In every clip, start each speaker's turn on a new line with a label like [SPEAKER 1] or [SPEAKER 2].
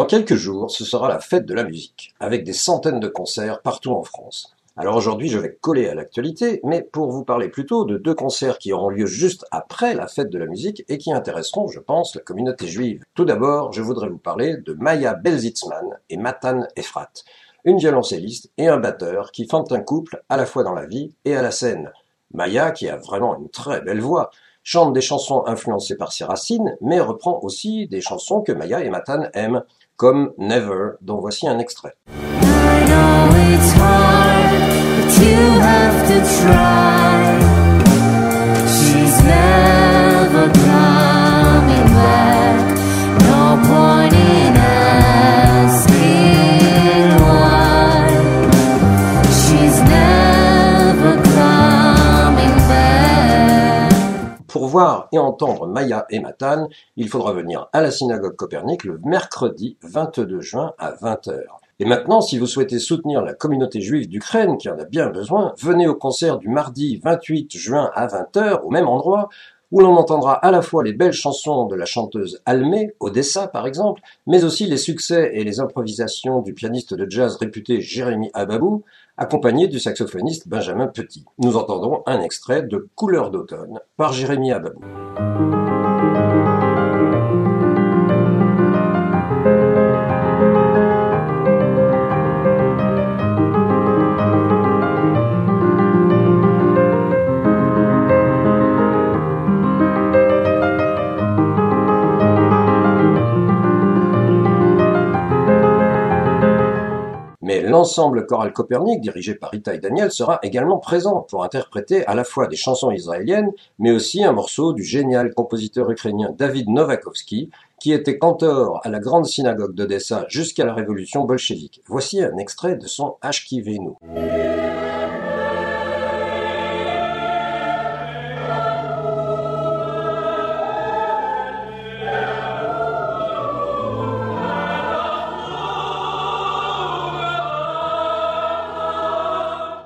[SPEAKER 1] Dans quelques jours, ce sera la fête de la musique, avec des centaines de concerts partout en France. Alors aujourd'hui, je vais coller à l'actualité, mais pour vous parler plutôt de deux concerts qui auront lieu juste après la fête de la musique et qui intéresseront, je pense, la communauté juive. Tout d'abord, je voudrais vous parler de Maya Belzitzman et Matan Efrat, une violoncelliste et un batteur qui forment un couple à la fois dans la vie et à la scène. Maya, qui a vraiment une très belle voix, chante des chansons influencées par ses racines, mais reprend aussi des chansons que Maya et Matan aiment, comme Never, dont voici un extrait. Et entendre Maya et Matan, il faudra venir à la synagogue Copernic le mercredi 22 juin à 20h. Et maintenant, si vous souhaitez soutenir la communauté juive d'Ukraine, qui en a bien besoin, venez au concert du mardi 28 juin à 20h, au même endroit, où l'on entendra à la fois les belles chansons de la chanteuse Almé, Odessa par exemple, mais aussi les succès et les improvisations du pianiste de jazz réputé Jérémy Ababou, accompagné du saxophoniste Benjamin Petit. Nous entendrons un extrait de Couleur d'automne par Jérémy Ababou. Mais l'ensemble choral Copernic, dirigé par Rita et Daniel, sera également présent pour interpréter à la fois des chansons israéliennes, mais aussi un morceau du génial compositeur ukrainien David Novakovsky, qui était cantor à la grande synagogue d'Odessa jusqu'à la révolution bolchevique. Voici un extrait de son Ashkivenu.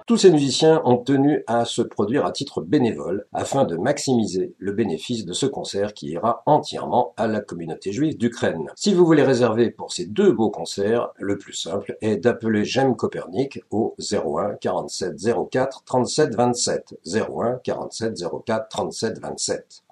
[SPEAKER 1] Tous ces musiciens ont tenu à se produire à titre bénévole afin de maximiser le bénéfice de ce concert qui ira entièrement à la communauté juive d'Ukraine. Si vous voulez réserver pour ces deux beaux concerts, le plus simple est d'appeler J'aime Copernic au 01 47 04 37 27 01 47 04 37 27.